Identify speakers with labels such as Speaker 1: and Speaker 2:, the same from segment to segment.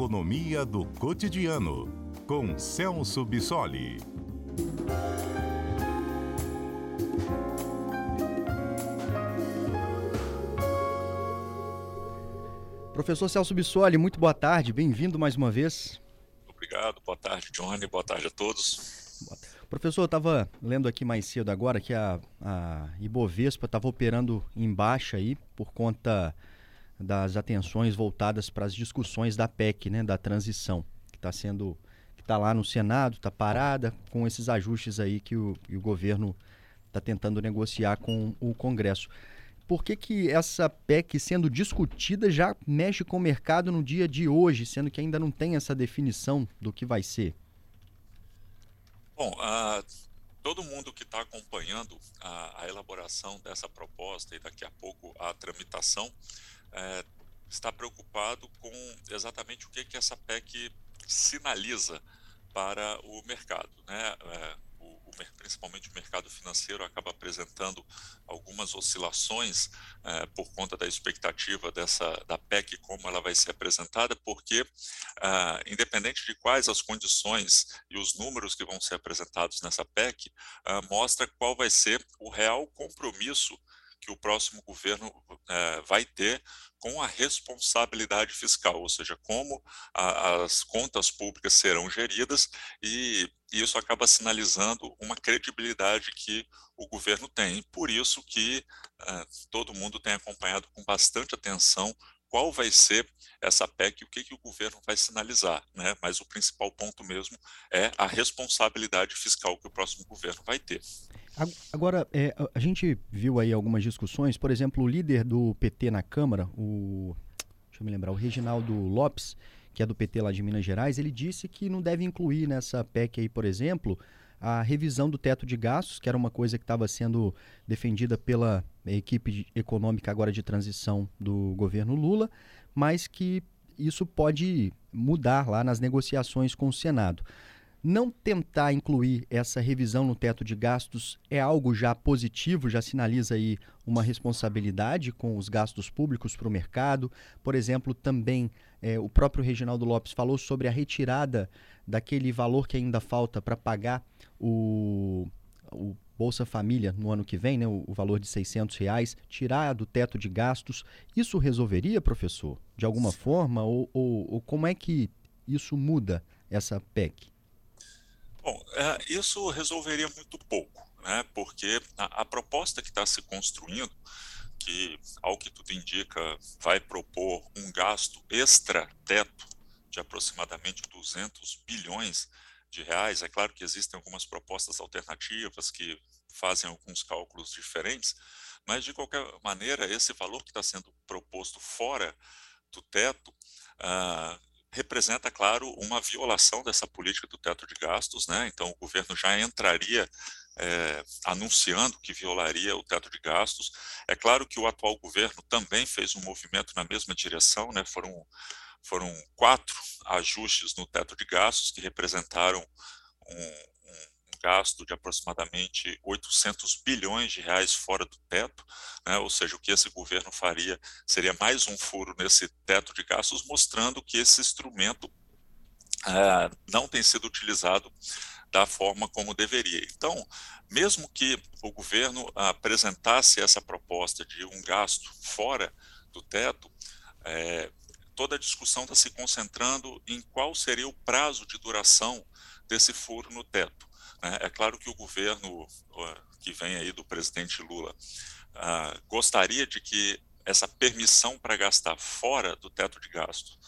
Speaker 1: economia do cotidiano, com Celso Bissoli.
Speaker 2: Professor Celso Bissoli, muito boa tarde, bem-vindo mais uma vez.
Speaker 3: Obrigado, boa tarde, Johnny, boa tarde a todos.
Speaker 2: Professor, eu estava lendo aqui mais cedo agora que a, a Ibovespa estava operando em baixa aí por conta das atenções voltadas para as discussões da PEC, né, da transição, que está sendo que está lá no Senado, está parada com esses ajustes aí que o, que o governo está tentando negociar com o Congresso. Por que, que essa PEC sendo discutida já mexe com o mercado no dia de hoje, sendo que ainda não tem essa definição do que vai ser?
Speaker 3: Bom, uh, todo mundo que está acompanhando a, a, elaboração dessa proposta e daqui a pouco a tramitação é, está preocupado com exatamente o que, que essa PEC sinaliza para o mercado. Né? É, principalmente o mercado financeiro acaba apresentando algumas oscilações é, por conta da expectativa dessa da PEC como ela vai ser apresentada, porque ah, independente de quais as condições e os números que vão ser apresentados nessa PEC, ah, mostra qual vai ser o real compromisso que o próximo governo é, vai ter com a responsabilidade fiscal, ou seja, como a, as contas públicas serão geridas e isso acaba sinalizando uma credibilidade que o governo tem. Por isso que é, todo mundo tem acompanhado com bastante atenção qual vai ser essa PEC e o que, que o governo vai sinalizar, né? Mas o principal ponto mesmo é a responsabilidade fiscal que o próximo governo vai ter.
Speaker 2: Agora, é, a gente viu aí algumas discussões, por exemplo, o líder do PT na Câmara, o. Deixa eu me lembrar, o Reginaldo Lopes, que é do PT lá de Minas Gerais, ele disse que não deve incluir nessa PEC aí, por exemplo, a revisão do teto de gastos, que era uma coisa que estava sendo defendida pela equipe econômica agora de transição do governo Lula, mas que isso pode mudar lá nas negociações com o Senado. Não tentar incluir essa revisão no teto de gastos é algo já positivo, já sinaliza aí uma responsabilidade com os gastos públicos para o mercado. Por exemplo, também é, o próprio Reginaldo Lopes falou sobre a retirada daquele valor que ainda falta para pagar o, o Bolsa Família no ano que vem, né, o, o, valor de 600 reais, tirar do teto de gastos. Isso resolveria, professor, de alguma forma? Ou, ou, ou como é que isso muda essa PEC?
Speaker 3: Bom, é, isso resolveria muito pouco, né? porque a, a proposta que está se construindo, que, ao que tudo indica, vai propor um gasto extra-teto de aproximadamente 200 bilhões de reais. É claro que existem algumas propostas alternativas que fazem alguns cálculos diferentes, mas de qualquer maneira, esse valor que está sendo proposto fora do teto ah, representa, claro, uma violação dessa política do teto de gastos, né? Então, o governo já entraria é, anunciando que violaria o teto de gastos. É claro que o atual governo também fez um movimento na mesma direção, né? Foram, foram quatro ajustes no teto de gastos que representaram um, gasto de aproximadamente 800 bilhões de reais fora do teto, né? ou seja, o que esse governo faria seria mais um furo nesse teto de gastos, mostrando que esse instrumento ah, não tem sido utilizado da forma como deveria. Então, mesmo que o governo apresentasse essa proposta de um gasto fora do teto, é, toda a discussão está se concentrando em qual seria o prazo de duração desse furo no teto. Né? É claro que o governo que vem aí do presidente Lula ah, gostaria de que essa permissão para gastar fora do teto de gasto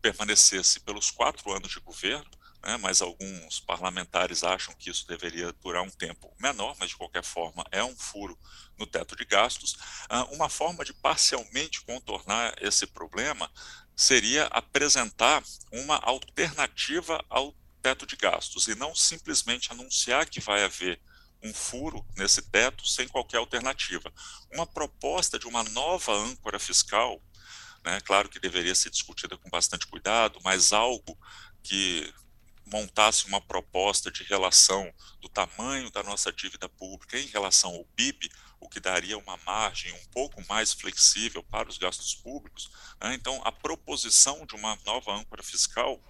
Speaker 3: permanecesse pelos quatro anos de governo, né, mas alguns parlamentares acham que isso deveria durar um tempo menor, mas de qualquer forma é um furo no teto de gastos. Ah, uma forma de parcialmente contornar esse problema seria apresentar uma alternativa ao teto de gastos e não simplesmente anunciar que vai haver um furo nesse teto sem qualquer alternativa. Uma proposta de uma nova âncora fiscal, né, claro que deveria ser discutida com bastante cuidado, mas algo que montasse uma proposta de relação do tamanho da nossa dívida pública em relação ao PIB, o que daria uma margem um pouco mais flexível para os gastos públicos. Né? Então, a proposição de uma nova âncora fiscal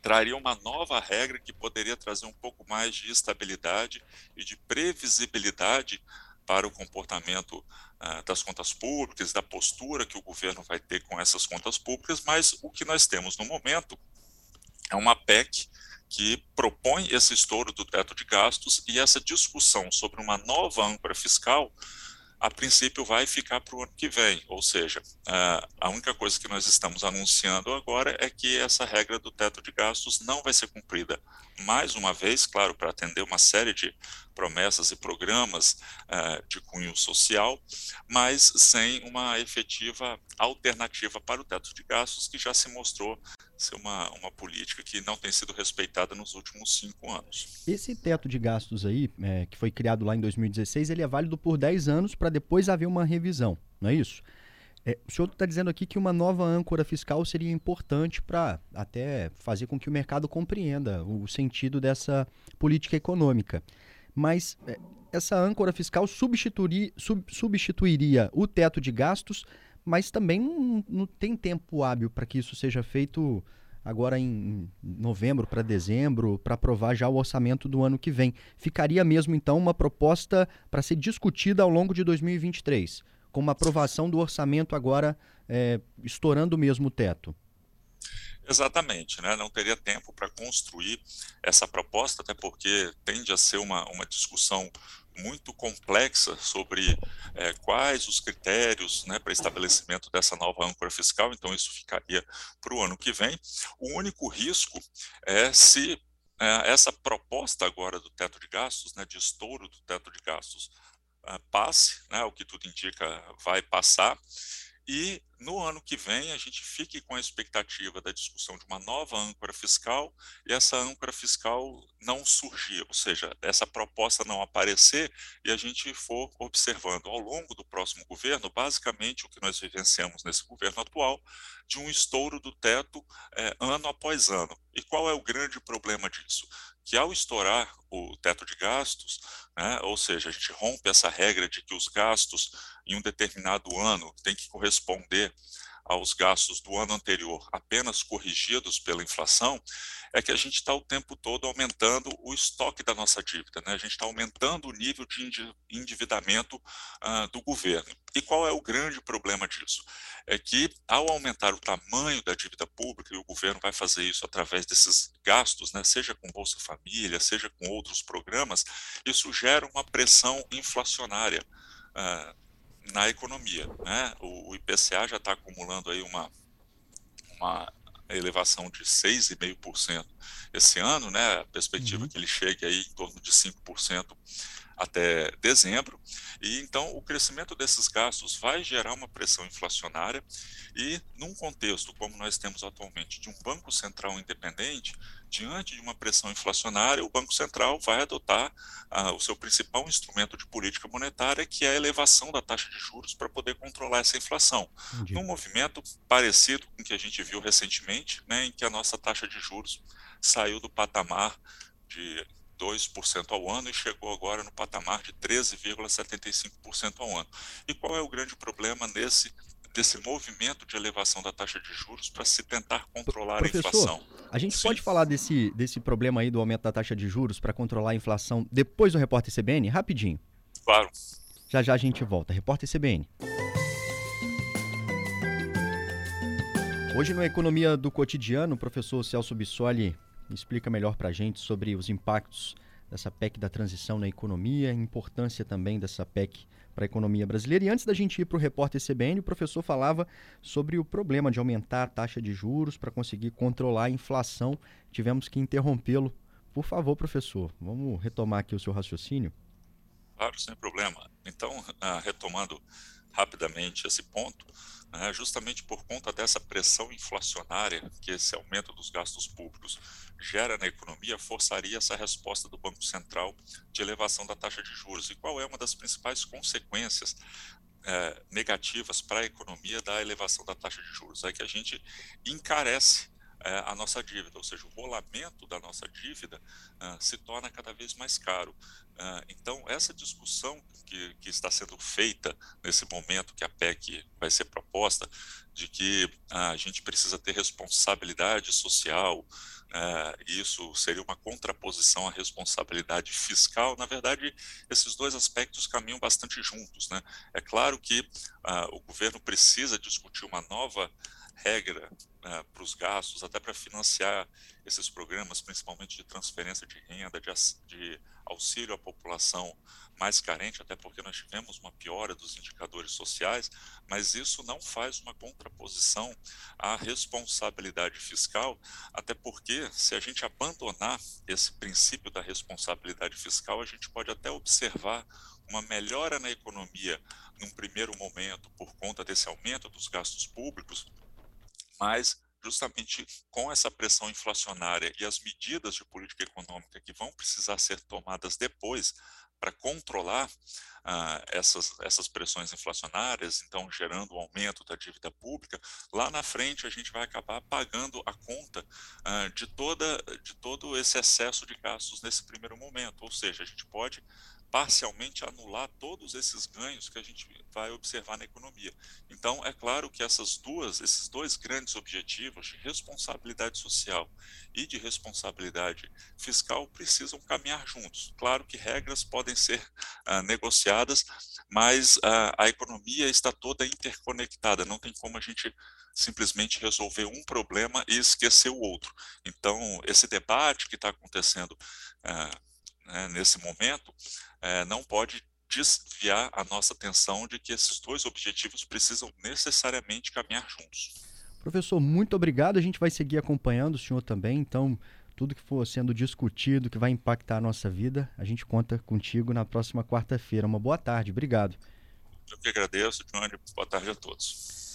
Speaker 3: traria uma nova regra que poderia trazer um pouco mais de estabilidade e de previsibilidade para o comportamento uh, das contas públicas, da postura que o governo vai ter com essas contas públicas, mas o que nós temos no momento é uma PEC que propõe esse estouro do teto de gastos e essa discussão sobre uma nova âncora fiscal a princípio vai ficar para o ano que vem, ou seja, a única coisa que nós estamos anunciando agora é que essa regra do teto de gastos não vai ser cumprida. Mais uma vez, claro, para atender uma série de promessas e programas de cunho social, mas sem uma efetiva alternativa para o teto de gastos que já se mostrou ser uma, uma política que não tem sido respeitada nos últimos cinco anos.
Speaker 2: Esse teto de gastos aí, é, que foi criado lá em 2016, ele é válido por 10 anos para depois haver uma revisão, não é isso? É, o senhor está dizendo aqui que uma nova âncora fiscal seria importante para até fazer com que o mercado compreenda o sentido dessa política econômica. Mas é, essa âncora fiscal substituiria, sub, substituiria o teto de gastos mas também não, não tem tempo hábil para que isso seja feito agora em novembro para dezembro, para aprovar já o orçamento do ano que vem. Ficaria mesmo, então, uma proposta para ser discutida ao longo de 2023, com uma aprovação do orçamento agora é, estourando mesmo o teto.
Speaker 3: Exatamente, né? não teria tempo para construir essa proposta, até porque tende a ser uma, uma discussão muito complexa sobre é, quais os critérios né, para estabelecimento dessa nova âncora fiscal, então isso ficaria para o ano que vem. O único risco é se é, essa proposta agora do teto de gastos, né, de estouro do teto de gastos, é, passe, né, o que tudo indica vai passar, e no ano que vem a gente fique com a expectativa da discussão de uma nova âncora fiscal e essa âncora fiscal não surgir, ou seja, essa proposta não aparecer e a gente for observando ao longo do próximo governo, basicamente o que nós vivenciamos nesse governo atual, de um estouro do teto é, ano após ano. E qual é o grande problema disso? Que ao estourar o teto de gastos, né, ou seja, a gente rompe essa regra de que os gastos em um determinado ano têm que corresponder aos gastos do ano anterior apenas corrigidos pela inflação, é que a gente está o tempo todo aumentando o estoque da nossa dívida, né? a gente está aumentando o nível de endividamento uh, do governo. E qual é o grande problema disso? É que, ao aumentar o tamanho da dívida pública, e o governo vai fazer isso através desses gastos, né? seja com Bolsa Família, seja com outros programas, isso gera uma pressão inflacionária. Uh, na economia. Né? O, o IPCA já está acumulando aí uma, uma elevação de 6,5% esse ano, né? a perspectiva uhum. que ele chegue aí em torno de 5% até dezembro, e então o crescimento desses gastos vai gerar uma pressão inflacionária e num contexto como nós temos atualmente de um banco central independente, diante de uma pressão inflacionária, o Banco Central vai adotar ah, o seu principal instrumento de política monetária, que é a elevação da taxa de juros para poder controlar essa inflação. Entendi. Num movimento parecido com o que a gente viu recentemente, né, em que a nossa taxa de juros saiu do patamar de 2% ao ano e chegou agora no patamar de 13,75% ao ano. E qual é o grande problema nesse desse movimento de elevação da taxa de juros para se tentar controlar
Speaker 2: Professor,
Speaker 3: a inflação.
Speaker 2: A gente Sim. pode falar desse, desse problema aí do aumento da taxa de juros para controlar a inflação depois do repórter CBN? Rapidinho.
Speaker 3: Claro.
Speaker 2: Já já a gente volta. Repórter CBN. Hoje no Economia do Cotidiano, o professor Celso Bissoli explica melhor para a gente sobre os impactos dessa PEC da transição na economia, a importância também dessa PEC para a economia brasileira. E antes da gente ir para o repórter CBN, o professor falava sobre o problema de aumentar a taxa de juros para conseguir controlar a inflação. Tivemos que interrompê-lo. Por favor, professor, vamos retomar aqui o seu raciocínio?
Speaker 3: Claro, sem problema. Então, ah, retomando rapidamente esse ponto, né, justamente por conta dessa pressão inflacionária que esse aumento dos gastos públicos gera na economia, forçaria essa resposta do Banco Central de elevação da taxa de juros. E qual é uma das principais consequências é, negativas para a economia da elevação da taxa de juros? É que a gente encarece a nossa dívida, ou seja, o rolamento da nossa dívida uh, se torna cada vez mais caro. Uh, então, essa discussão que, que, está sendo feita nesse momento que a PEC vai ser proposta, de que a gente precisa ter responsabilidade social, isso seria uma contraposição à responsabilidade fiscal, na verdade, esses dois aspectos caminham bastante juntos. Né? É claro que o governo precisa discutir uma nova regra uh, para os gastos, até para financiar esses programas, principalmente de transferência de renda, de, de, auxílio à população mais carente, até porque nós tivemos uma piora dos indicadores sociais, mas isso não faz uma contraposição à responsabilidade fiscal, até porque se a gente abandonar esse princípio da responsabilidade fiscal, a gente pode até observar uma melhora na economia num primeiro momento por conta desse aumento dos gastos públicos, mas justamente com essa pressão inflacionária e as medidas de política econômica que vão precisar ser tomadas depois para controlar ah, essas, essas pressões inflacionárias, então gerando um aumento da dívida pública, lá na frente a gente vai acabar pagando a conta ah, de, toda, de todo esse excesso de gastos nesse primeiro momento. Ou seja, a gente pode parcialmente anular todos esses ganhos que a gente vai observar na economia. Então, é claro que essas duas, esses dois grandes objetivos de responsabilidade social e de responsabilidade fiscal precisam caminhar juntos. Claro que regras podem ser ah, negociadas, mas ah, a economia está toda interconectada, não tem como a gente simplesmente resolver um problema e esquecer o outro. Então, esse debate que está acontecendo ah, né, nesse momento é, não pode desviar a nossa atenção de que esses dois objetivos precisam necessariamente caminhar juntos.
Speaker 2: Professor, muito obrigado. A gente vai seguir acompanhando o senhor também. Então, tudo que for sendo discutido, que vai impactar a nossa vida, a gente conta contigo na próxima quarta-feira. Uma boa tarde. Obrigado.
Speaker 3: Eu que agradeço, Johnny. Boa tarde a todos.